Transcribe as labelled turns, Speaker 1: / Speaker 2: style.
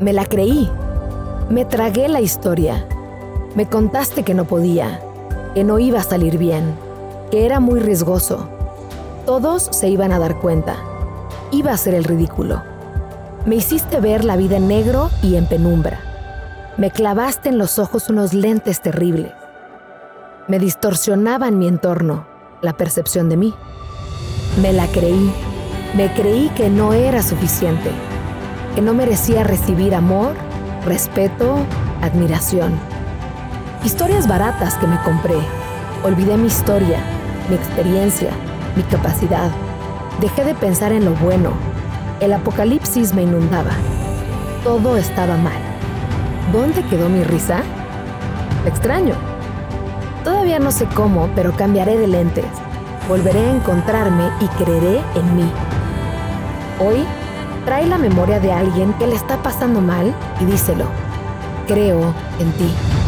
Speaker 1: Me la creí. Me tragué la historia. Me contaste que no podía, que no iba a salir bien, que era muy riesgoso. Todos se iban a dar cuenta. Iba a ser el ridículo. Me hiciste ver la vida en negro y en penumbra. Me clavaste en los ojos unos lentes terribles. Me distorsionaban mi entorno, la percepción de mí. Me la creí. Me creí que no era suficiente, que no merecía recibir amor, respeto, admiración. Historias baratas que me compré. Olvidé mi historia, mi experiencia, mi capacidad. Dejé de pensar en lo bueno. El apocalipsis me inundaba. Todo estaba mal. ¿Dónde quedó mi risa? Extraño. Todavía no sé cómo, pero cambiaré de lentes. Volveré a encontrarme y creeré en mí. Hoy, trae la memoria de alguien que le está pasando mal y díselo. Creo en ti.